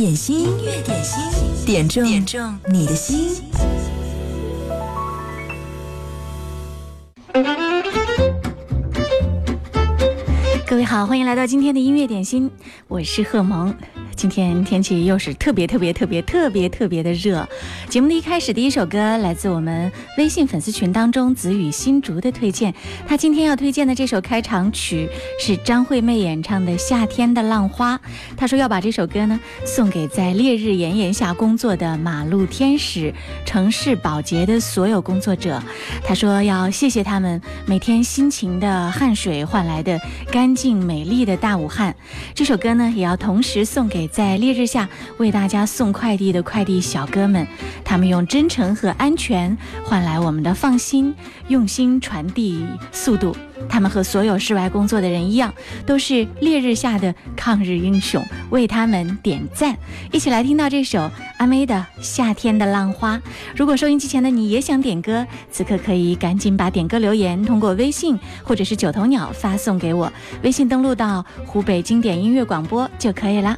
点心，音乐点心，点中点中你的心。各位好，欢迎来到今天的音乐点心，我是贺萌。今天天气又是特别特别特别特别特别的热。节目的一开始，第一首歌来自我们微信粉丝群当中子雨新竹的推荐。他今天要推荐的这首开场曲是张惠妹演唱的《夏天的浪花》。他说要把这首歌呢送给在烈日炎炎下工作的马路天使、城市保洁的所有工作者。他说要谢谢他们每天辛勤的汗水换来的干净美丽的大武汉。这首歌呢也要同时送给。在烈日下为大家送快递的快递小哥们，他们用真诚和安全换来我们的放心，用心传递速度。他们和所有室外工作的人一样，都是烈日下的抗日英雄，为他们点赞。一起来听到这首阿妹的《夏天的浪花》。如果收音机前的你也想点歌，此刻可以赶紧把点歌留言通过微信或者是九头鸟发送给我，微信登录到湖北经典音乐广播就可以了。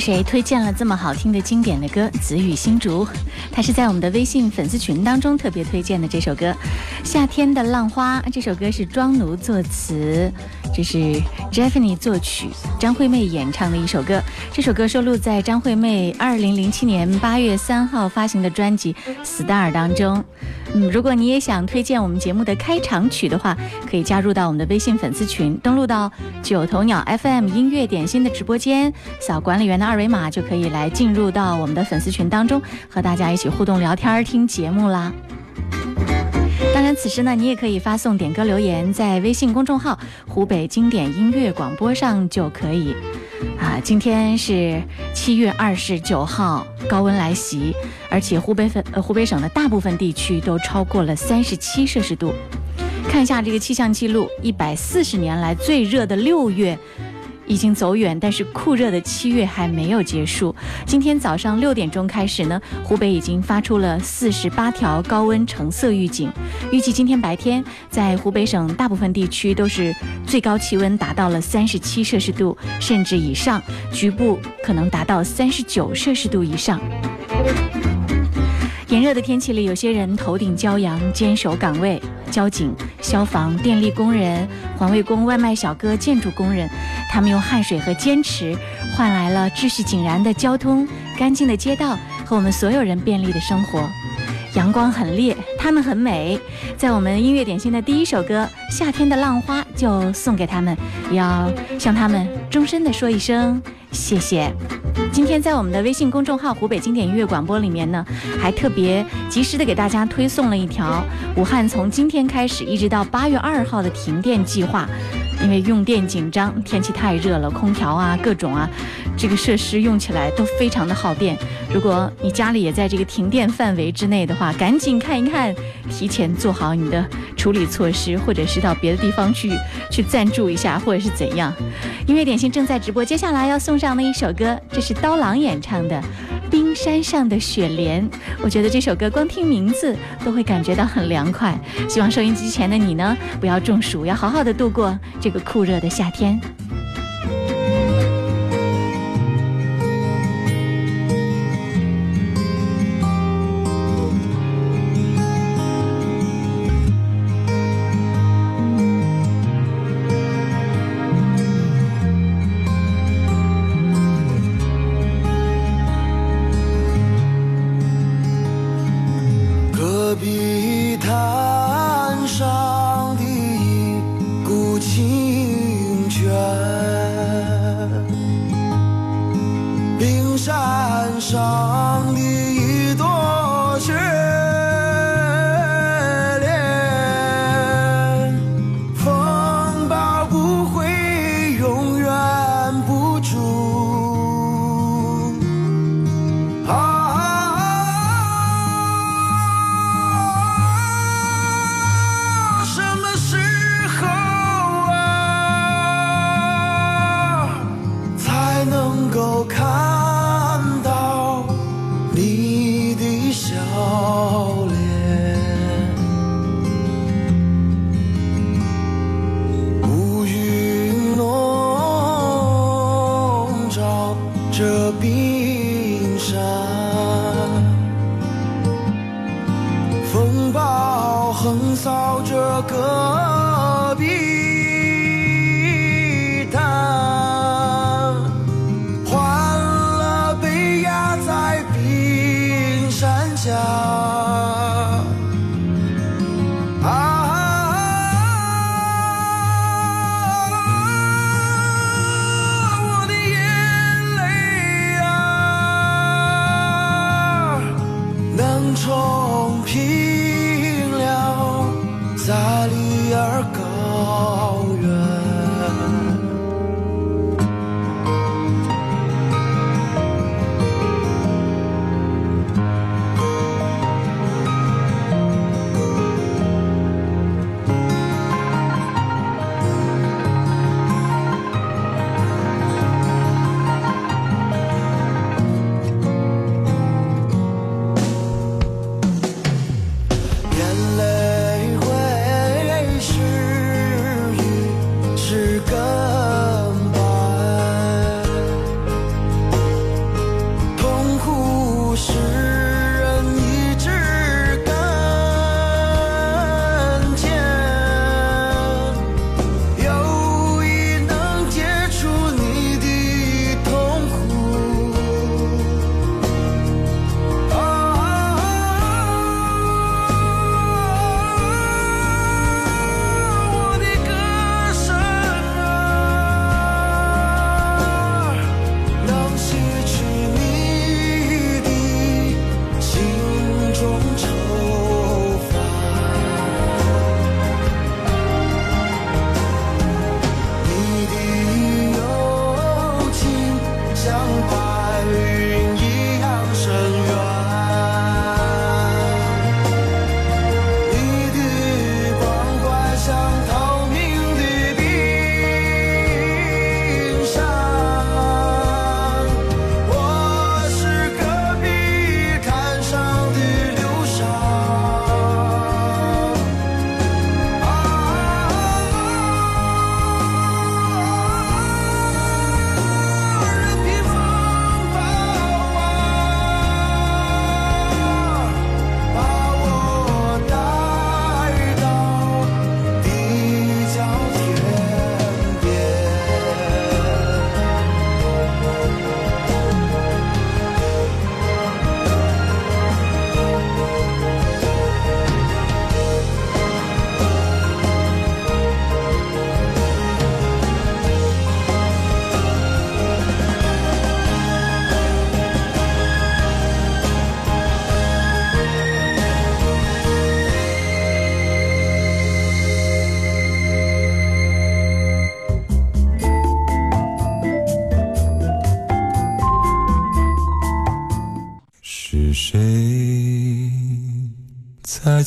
谁推荐了这么好听的经典的歌《紫雨新竹》？他是在我们的微信粉丝群当中特别推荐的这首歌《夏天的浪花》。这首歌是庄奴作词，这是 Jeffney 作曲，张惠妹演唱的一首歌。这首歌收录在张惠妹2007年8月3号发行的专辑《Star》当中。嗯，如果你也想推荐我们节目的开场曲的话，可以加入到我们的微信粉丝群，登录到九头鸟 FM 音乐点心的直播间，扫管理员的二维码就可以来进入到我们的粉丝群当中，和大家一起互动聊天、听节目啦。当然，此时呢，你也可以发送点歌留言，在微信公众号“湖北经典音乐广播”上就可以。啊，今天是七月二十九号，高温来袭，而且湖北省呃湖北省的大部分地区都超过了三十七摄氏度。看一下这个气象记录，一百四十年来最热的六月。已经走远，但是酷热的七月还没有结束。今天早上六点钟开始呢，湖北已经发出了四十八条高温橙色预警。预计今天白天在湖北省大部分地区都是最高气温达到了三十七摄氏度甚至以上，局部可能达到三十九摄氏度以上。炎热的天气里，有些人头顶骄阳，坚守岗位。交警、消防、电力工人、环卫工、外卖小哥、建筑工人，他们用汗水和坚持，换来了秩序井然的交通、干净的街道和我们所有人便利的生活。阳光很烈，他们很美。在我们音乐点心的第一首歌《夏天的浪花》就送给他们，要向他们终身的说一声谢谢。今天在我们的微信公众号“湖北经典音乐广播”里面呢，还特别及时的给大家推送了一条武汉从今天开始一直到八月二号的停电计划。因为用电紧张，天气太热了，空调啊，各种啊，这个设施用起来都非常的耗电。如果你家里也在这个停电范围之内的话，赶紧看一看，提前做好你的处理措施，或者是到别的地方去去暂住一下，或者是怎样。音乐点心正在直播，接下来要送上的一首歌，这是刀郎演唱的。冰山上的雪莲，我觉得这首歌光听名字都会感觉到很凉快。希望收音机前的你呢，不要中暑，要好好的度过这个酷热的夏天。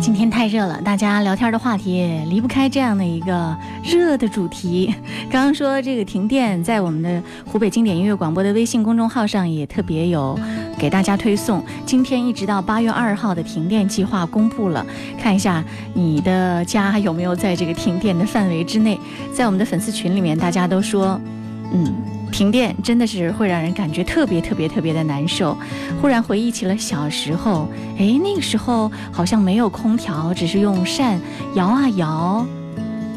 今天太热了，大家聊天的话题也离不开这样的一个热的主题。刚刚说这个停电，在我们的湖北经典音乐广播的微信公众号上也特别有给大家推送。今天一直到八月二号的停电计划公布了，看一下你的家有没有在这个停电的范围之内。在我们的粉丝群里面，大家都说，嗯。停电真的是会让人感觉特别特别特别的难受。忽然回忆起了小时候，哎，那个时候好像没有空调，只是用扇摇啊摇，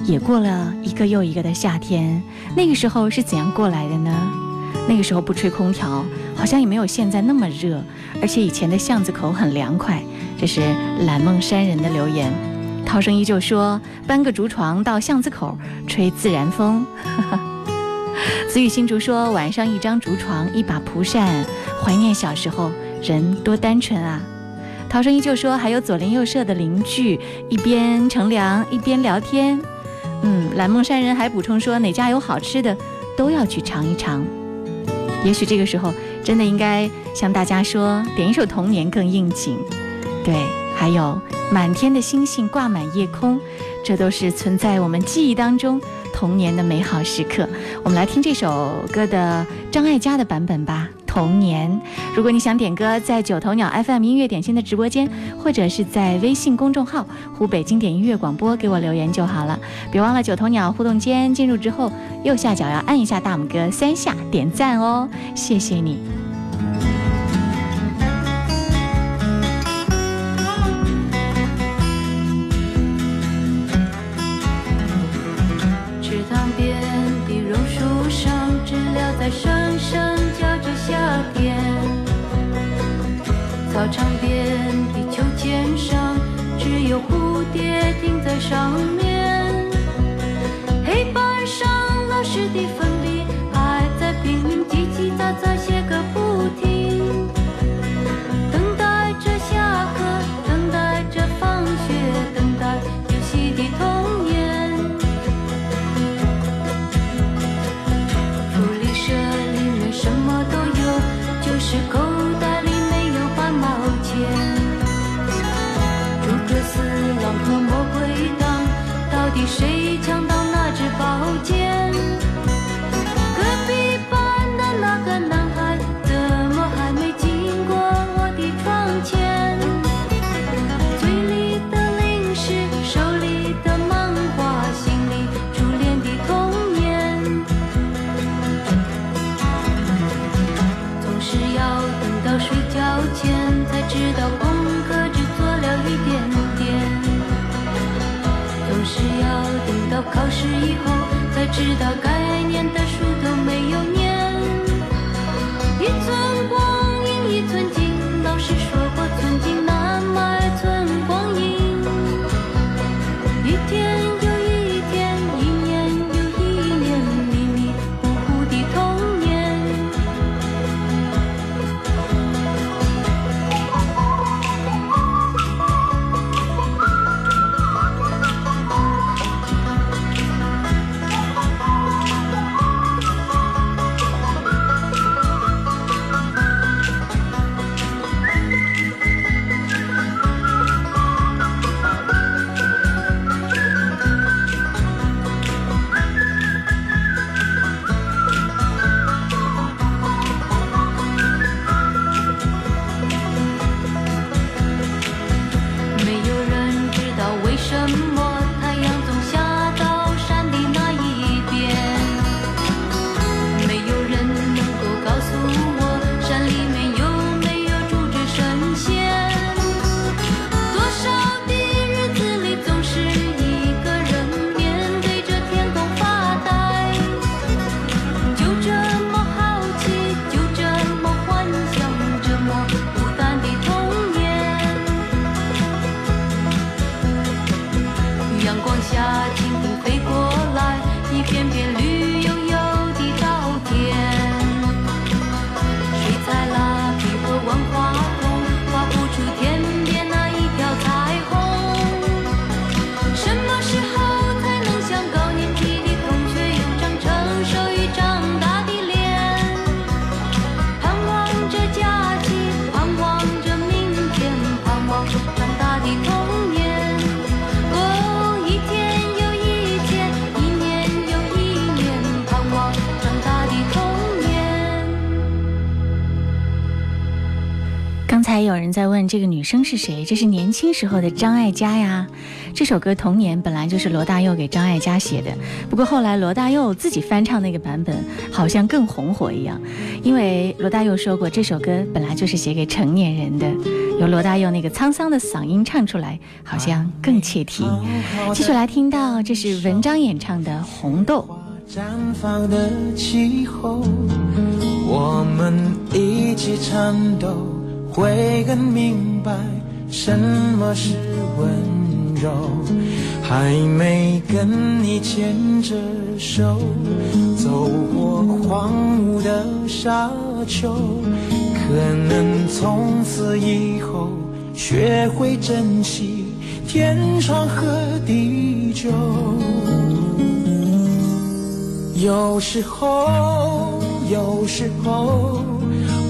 也过了一个又一个的夏天。那个时候是怎样过来的呢？那个时候不吹空调，好像也没有现在那么热，而且以前的巷子口很凉快。这是蓝梦山人的留言。涛声依旧说：搬个竹床到巷子口，吹自然风。子雨新竹说：“晚上一张竹床，一把蒲扇，怀念小时候，人多单纯啊。”涛声依旧说：“还有左邻右舍的邻居，一边乘凉一边聊天。”嗯，蓝梦山人还补充说：“哪家有好吃的，都要去尝一尝。”也许这个时候真的应该向大家说，点一首《童年》更应景。对，还有满天的星星挂满夜空，这都是存在我们记忆当中。童年的美好时刻，我们来听这首歌的张艾嘉的版本吧。童年，如果你想点歌，在九头鸟 FM 音乐点心的直播间，或者是在微信公众号“湖北经典音乐广播”给我留言就好了。别忘了九头鸟互动间进入之后，右下角要按一下大拇哥三下点赞哦，谢谢你。停这个女生是谁？这是年轻时候的张艾嘉呀。这首歌《童年》本来就是罗大佑给张艾嘉写的，不过后来罗大佑自己翻唱那个版本，好像更红火一样。因为罗大佑说过，这首歌本来就是写给成年人的，由罗大佑那个沧桑的嗓音唱出来，好像更切题。继续来听到，这是文章演唱的《红豆》。绽放的气候，我们一起颤抖，会更明白什么是温柔。还没跟你牵着手，走过荒芜的沙丘，可能从此以后学会珍惜天长和地久。有时候，有时候，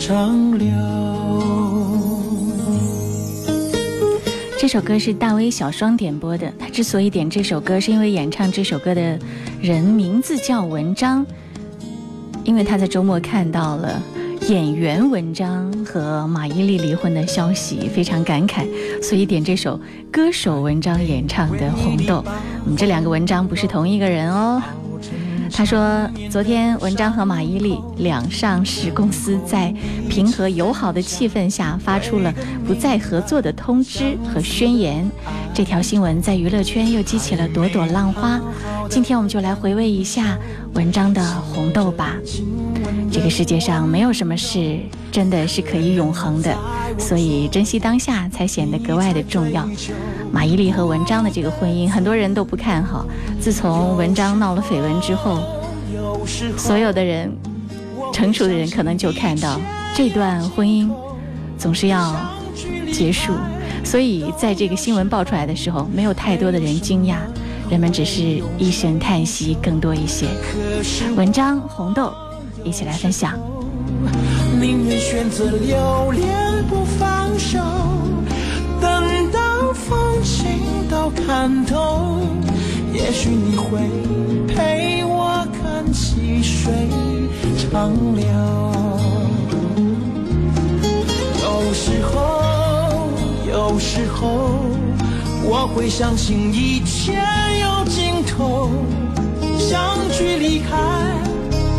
长流。这首歌是大威小双点播的。他之所以点这首歌，是因为演唱这首歌的人名字叫文章，因为他在周末看到了演员文章和马伊琍离婚的消息，非常感慨，所以点这首歌手文章演唱的《红豆》。我们，这两个文章不是同一个人哦。他说，昨天文章和马伊琍两上市公司在平和友好的气氛下发出了不再合作的通知和宣言。这条新闻在娱乐圈又激起了朵朵浪花。今天我们就来回味一下文章的红豆吧。这个世界上没有什么事真的是可以永恒的，所以珍惜当下才显得格外的重要。马伊琍和文章的这个婚姻，很多人都不看好。自从文章闹了绯闻之后，所有的人，成熟的人可能就看到这段婚姻总是要结束。所以在这个新闻爆出来的时候，没有太多的人惊讶，人们只是一声叹息更多一些。文章红豆，一起来分享。宁愿选择留恋不放手。等到风景都看透，也许你会陪我看细水长流。有时候，有时候，我会相信一切有尽头，相聚离开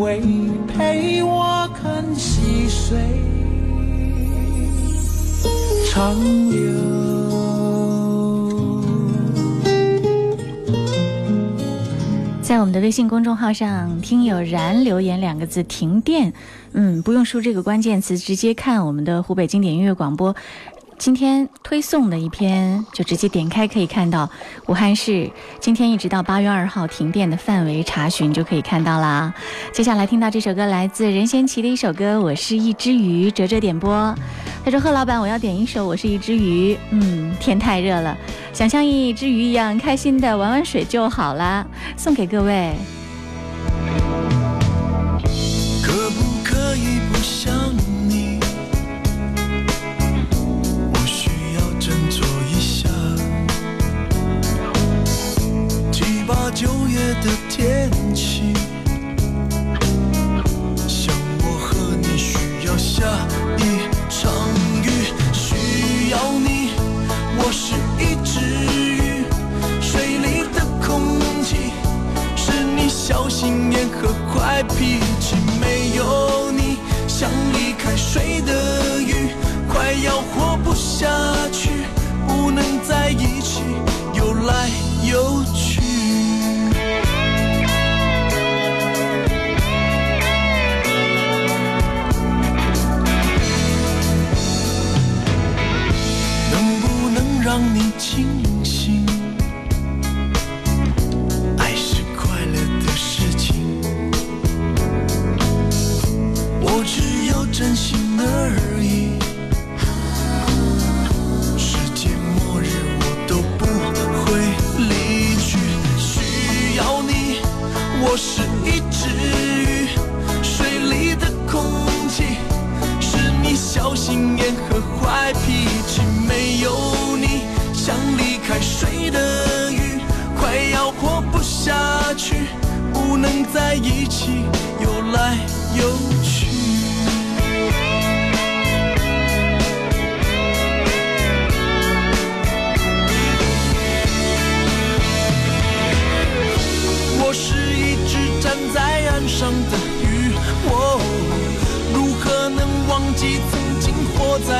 会陪我看细水长流。在我们的微信公众号上，听友然留言两个字“停电”，嗯，不用输这个关键词，直接看我们的湖北经典音乐广播。今天推送的一篇，就直接点开可以看到武汉市今天一直到八月二号停电的范围查询就可以看到啦。接下来听到这首歌来自任贤齐的一首歌《我是一只鱼》，哲哲点播。他说：“贺老板，我要点一首《我是一只鱼》。嗯，天太热了，想像一只鱼一样开心的玩玩水就好啦，送给各位。”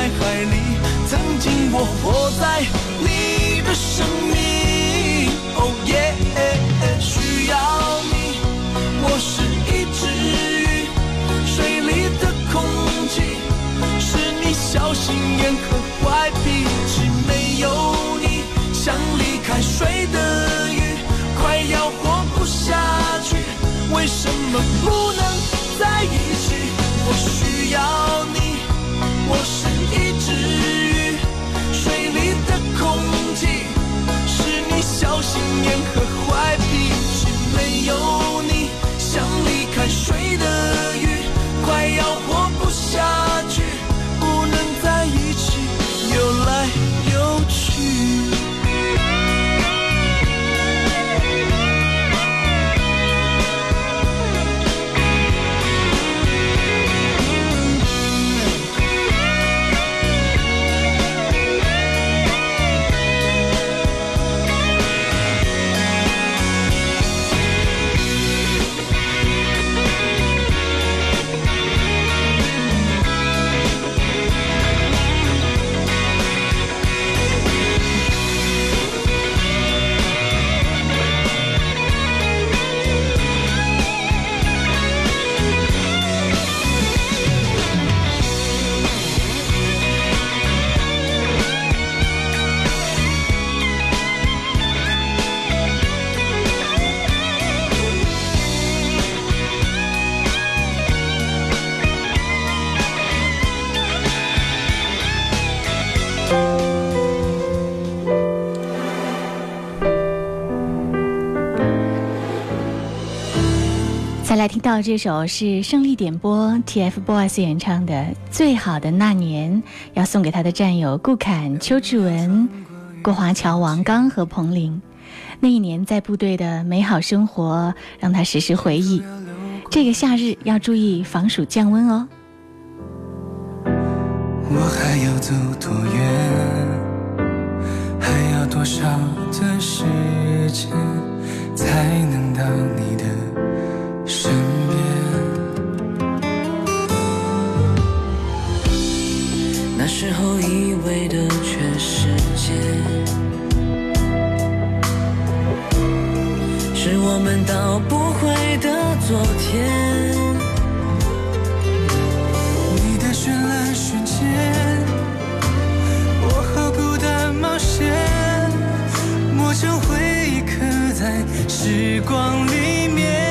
在海里？曾经我活在你的生命，哦耶，需要你，我是一只鱼，水里的空气是你小心眼和坏脾气。没有你，像离开水的鱼，快要活不下去。为什么不能在一起？我需要你，我是一只鱼，水里的空气是你小心眼和坏脾气。没有你，像离开水的鱼，快要活到这首是胜利点播 TFBOYS 演唱的《最好的那年》，要送给他的战友顾侃、邱志文、郭华侨、王刚和彭羚。那一年在部队的美好生活，让他时时回忆。这个夏日要注意防暑降温哦。我还要走多远？还要多少的时间才能到你的身边？那时候以为的全世界，是我们到不回的昨天。你的绚烂瞬间，我和孤单冒险，磨成回忆刻在时光里面。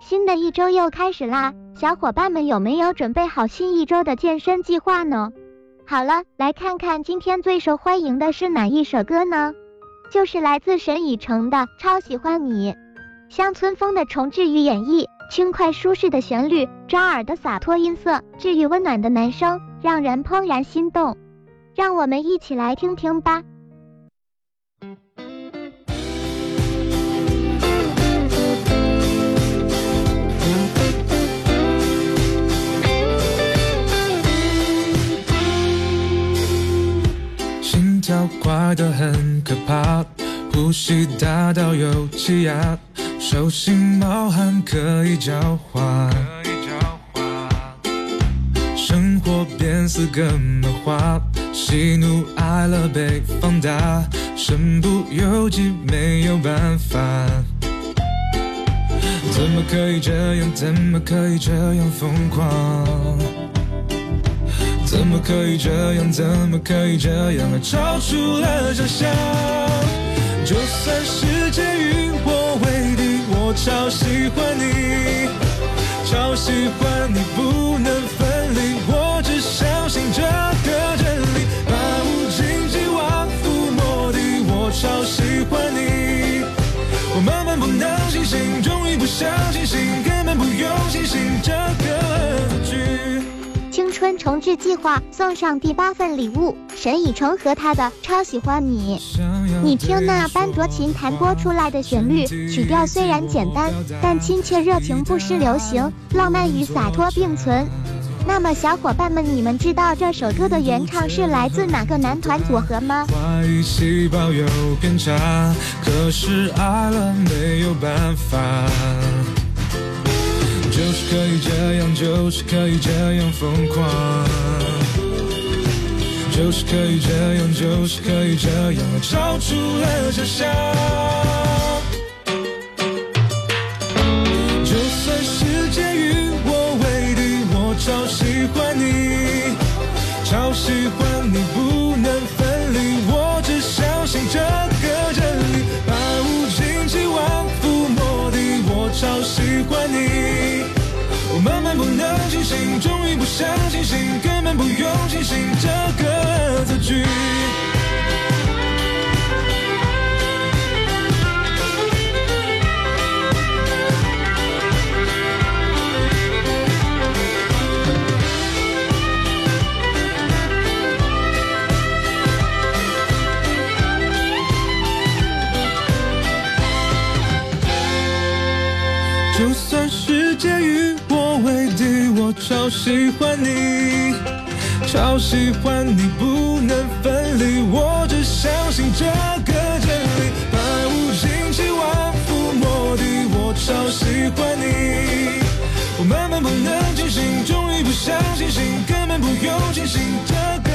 新的一周又开始啦，小伙伴们有没有准备好新一周的健身计划呢？好了，来看看今天最受欢迎的是哪一首歌呢？就是来自沈以诚的《超喜欢你》，乡村风的重置与演绎，轻快舒适的旋律，抓耳的洒脱音色，治愈温暖的男声，让人怦然心动。让我们一起来听听吧。心跳快得很可怕，呼吸大到有气压，手心冒汗可以交换，生活变四个漫画，喜怒哀乐被放大，身不由己没有办法。怎么可以这样？怎么可以这样疯狂？怎么可以这样？怎么可以这样？超出了想象。就算世界与我为敌，我超喜欢你，超喜欢你，不能分离。我只相信这个真理，把无尽希望覆没的，我超喜欢你。我慢慢不能清醒，终于不想清春重置计划送上第八份礼物，沈以诚和他的《超喜欢你》。你听那班卓琴弹拨出来的旋律，曲调虽然简单，但亲切热情不失流行，浪漫与洒脱并存。那么小伙伴们，你们知道这首歌的原唱是来自哪个男团组合吗？怀疑细胞有偏差，可是爱了没有办法。就是可以这样，就是可以这样疯狂，就是可以这样，就是可以这样，超出了想象。就算世界与我为敌，我超喜欢你，终于不想清醒，根本不用清醒这个字句。喜欢你，不能分离。我只相信这个真理，把无尽期望覆没的，我超喜欢你。我慢慢不能清醒，终于不想清醒，根本不用清醒这个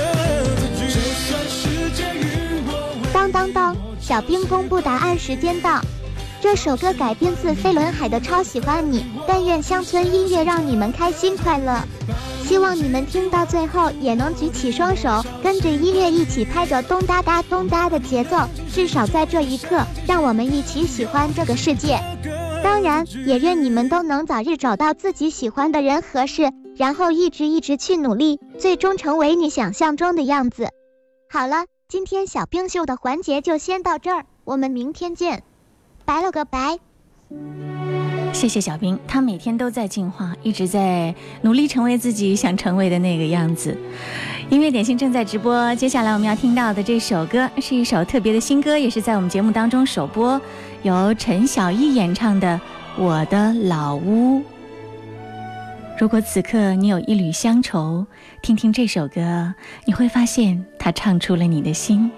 字句。就算世界与我当当当，小兵公布答案时间到。这首歌改编自飞轮海的《超喜欢你》，但愿乡村音乐让你们开心快乐。希望你们听到最后也能举起双手，跟着音乐一起拍着咚哒哒咚哒的节奏。至少在这一刻，让我们一起喜欢这个世界。当然，也愿你们都能早日找到自己喜欢的人和事，然后一直一直去努力，最终成为你想象中的样子。好了，今天小冰秀的环节就先到这儿，我们明天见。拜了个拜。谢谢小兵，他每天都在进化，一直在努力成为自己想成为的那个样子。音乐点心正在直播，接下来我们要听到的这首歌是一首特别的新歌，也是在我们节目当中首播，由陈小艺演唱的《我的老屋》。如果此刻你有一缕乡愁，听听这首歌，你会发现它唱出了你的心。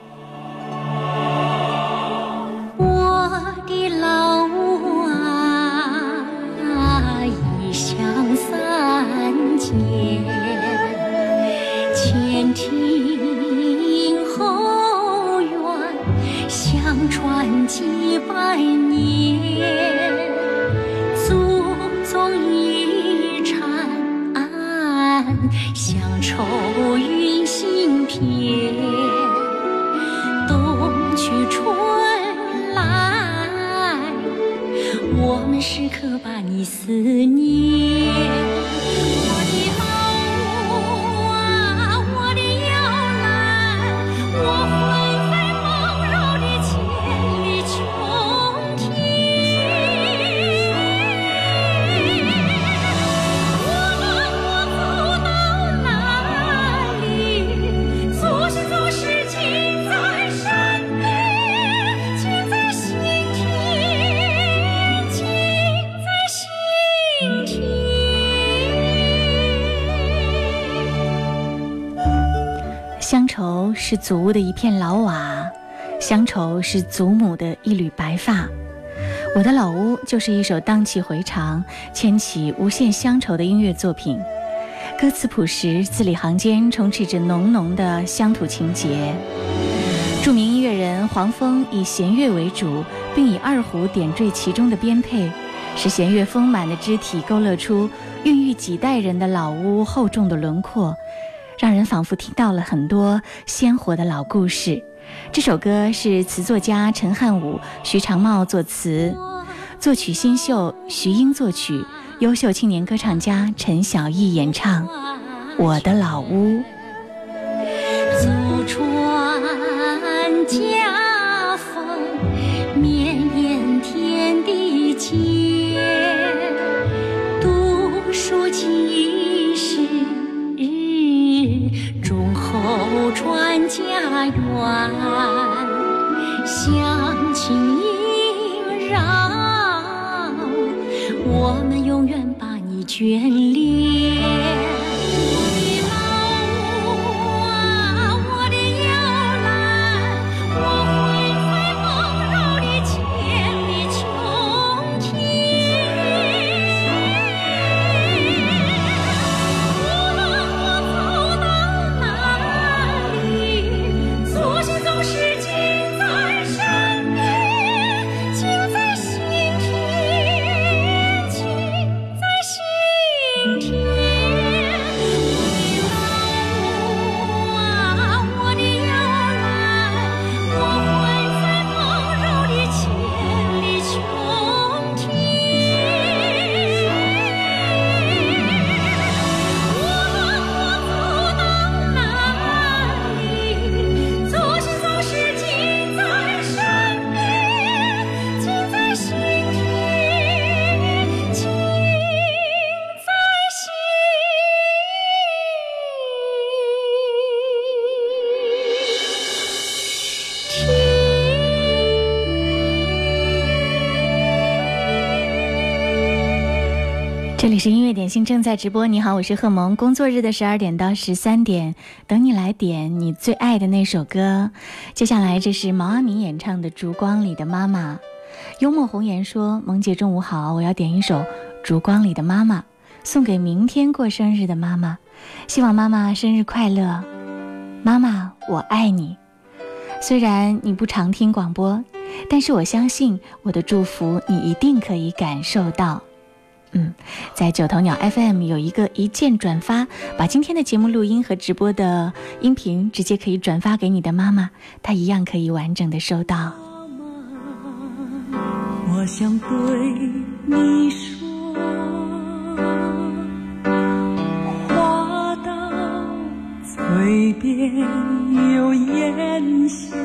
思。祖屋的一片老瓦，乡愁是祖母的一缕白发。我的老屋就是一首荡气回肠、牵起无限乡愁的音乐作品，歌词朴实，字里行间充斥着浓浓的乡土情节。著名音乐人黄蜂以弦乐为主，并以二胡点缀其中的编配，使弦乐丰满的肢体勾勒出孕育几代人的老屋厚重的轮廓，让人仿佛听到了很多鲜活的老故事。这首歌是词作家陈汉武、徐长茂作词，作曲新秀徐英作曲，优秀青年歌唱家陈小艺演唱《我的老屋》。祖传家家园，乡情萦绕，我们永远把你眷恋。正在直播。你好，我是贺萌。工作日的十二点到十三点，等你来点你最爱的那首歌。接下来这是毛阿敏演唱的《烛光里的妈妈》。幽默红颜说：“萌姐中午好，我要点一首《烛光里的妈妈》，送给明天过生日的妈妈，希望妈妈生日快乐。妈妈，我爱你。虽然你不常听广播，但是我相信我的祝福你一定可以感受到。”嗯，在九头鸟 FM 有一个一键转发，把今天的节目录音和直播的音频直接可以转发给你的妈妈，她一样可以完整的收到。我想对你说，话到嘴边又咽下。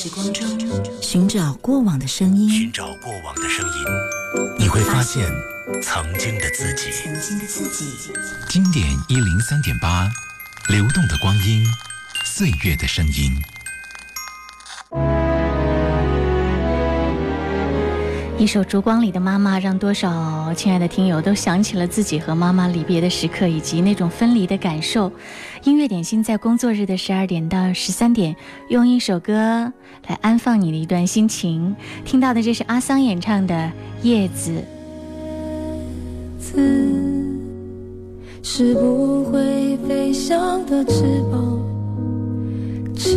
时光中寻找过往的声音，寻找过往的声音，你会发现曾经的自己。曾经的自己。经典一零三点八，流动的光阴，岁月的声音。一首《烛光里的妈妈》，让多少亲爱的听友都想起了自己和妈妈离别的时刻，以及那种分离的感受。音乐点心在工作日的十二点到十三点，用一首歌来安放你的一段心情。听到的这是阿桑演唱的《叶子》。子是不会飞翔的翅膀，翅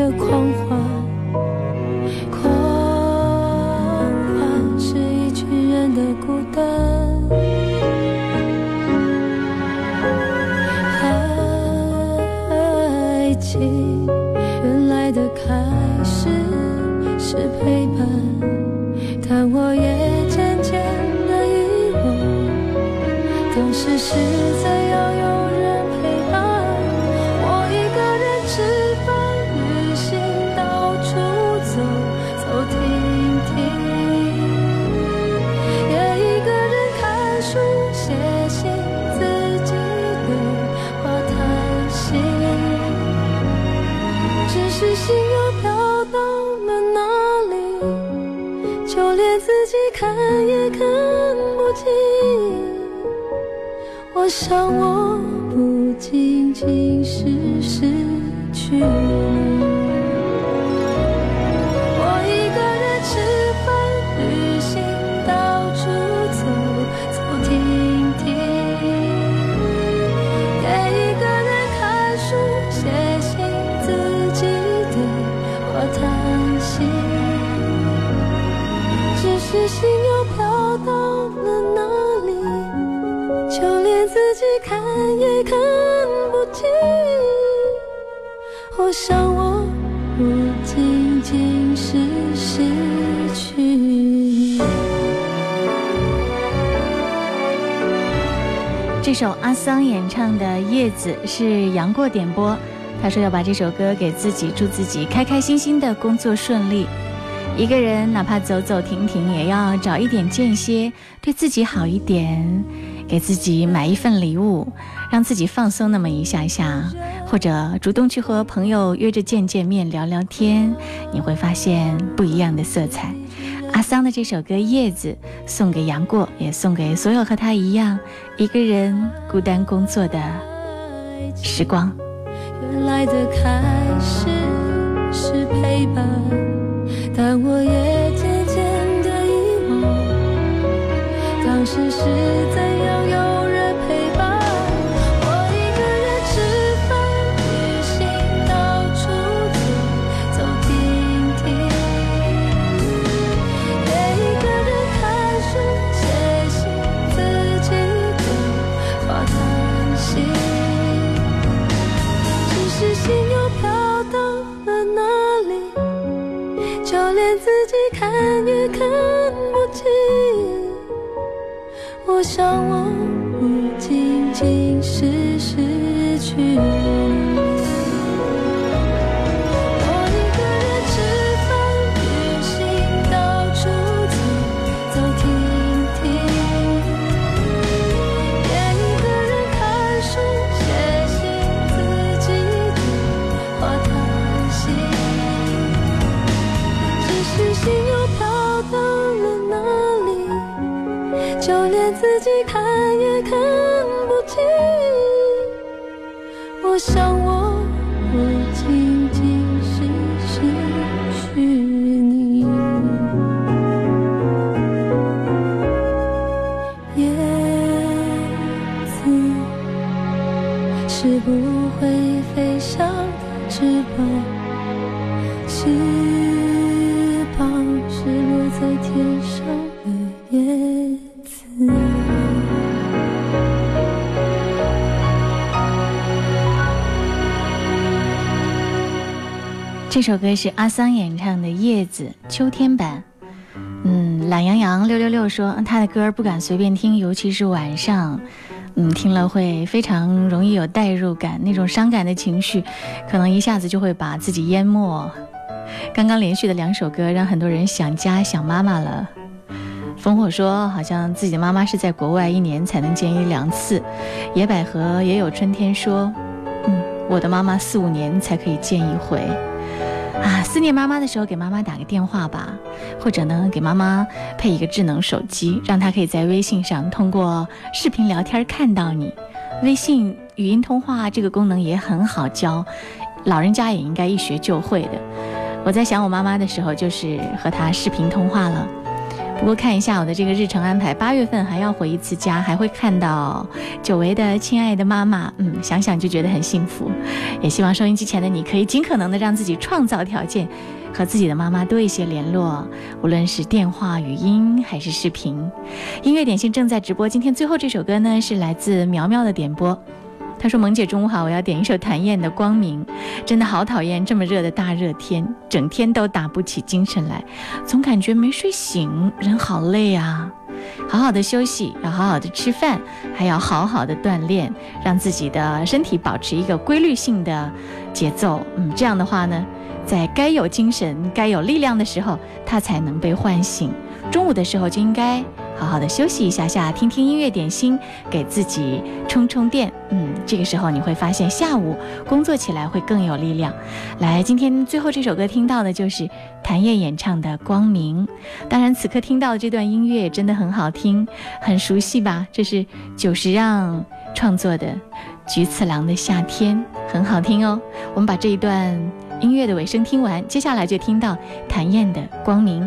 的狂欢。这首阿桑演唱的《叶子》是杨过点播，他说要把这首歌给自己，祝自己开开心心的工作顺利。一个人哪怕走走停停，也要找一点间歇，对自己好一点，给自己买一份礼物，让自己放松那么一下下，或者主动去和朋友约着见见面、聊聊天，你会发现不一样的色彩。阿桑的这首歌《叶子》送给杨过，也送给所有和他一样一个人孤单工作的时光。原来的开始是陪伴，但我也渐渐的遗忘，当时是怎样有看也看不清。我想我不仅仅是失去就连自己看也看这首歌是阿桑演唱的《叶子》秋天版。嗯，懒羊羊六六六说他的歌不敢随便听，尤其是晚上，嗯，听了会非常容易有代入感，那种伤感的情绪，可能一下子就会把自己淹没。刚刚连续的两首歌让很多人想家想妈妈了。烽火说，好像自己的妈妈是在国外，一年才能见一两次。野百合也有春天说，嗯，我的妈妈四五年才可以见一回。思念妈妈的时候，给妈妈打个电话吧，或者呢，给妈妈配一个智能手机，让她可以在微信上通过视频聊天看到你。微信语音通话这个功能也很好教，老人家也应该一学就会的。我在想我妈妈的时候，就是和她视频通话了。不过看一下我的这个日程安排，八月份还要回一次家，还会看到久违的亲爱的妈妈。嗯，想想就觉得很幸福。也希望收音机前的你可以尽可能的让自己创造条件，和自己的妈妈多一些联络，无论是电话、语音还是视频。音乐点心正在直播，今天最后这首歌呢是来自苗苗的点播。他说：“萌姐，中午好，我要点一首谭燕的《光明》，真的好讨厌这么热的大热天，整天都打不起精神来，总感觉没睡醒，人好累啊！好好的休息，要好好的吃饭，还要好好的锻炼，让自己的身体保持一个规律性的节奏。嗯，这样的话呢，在该有精神、该有力量的时候，它才能被唤醒。中午的时候就应该。”好好的休息一下下，听听音乐点心，给自己充充电。嗯，这个时候你会发现下午工作起来会更有力量。来，今天最后这首歌听到的就是谭燕演唱的《光明》。当然，此刻听到的这段音乐真的很好听，很熟悉吧？这是久石让创作的《菊次郎的夏天》，很好听哦。我们把这一段音乐的尾声听完，接下来就听到谭燕的《光明》。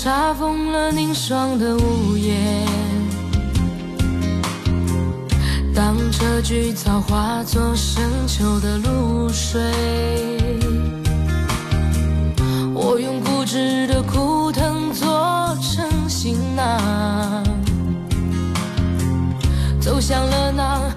查封了凝霜的屋檐，当这菊草化作深秋的露水，我用固执的枯藤做成。行囊，走向了那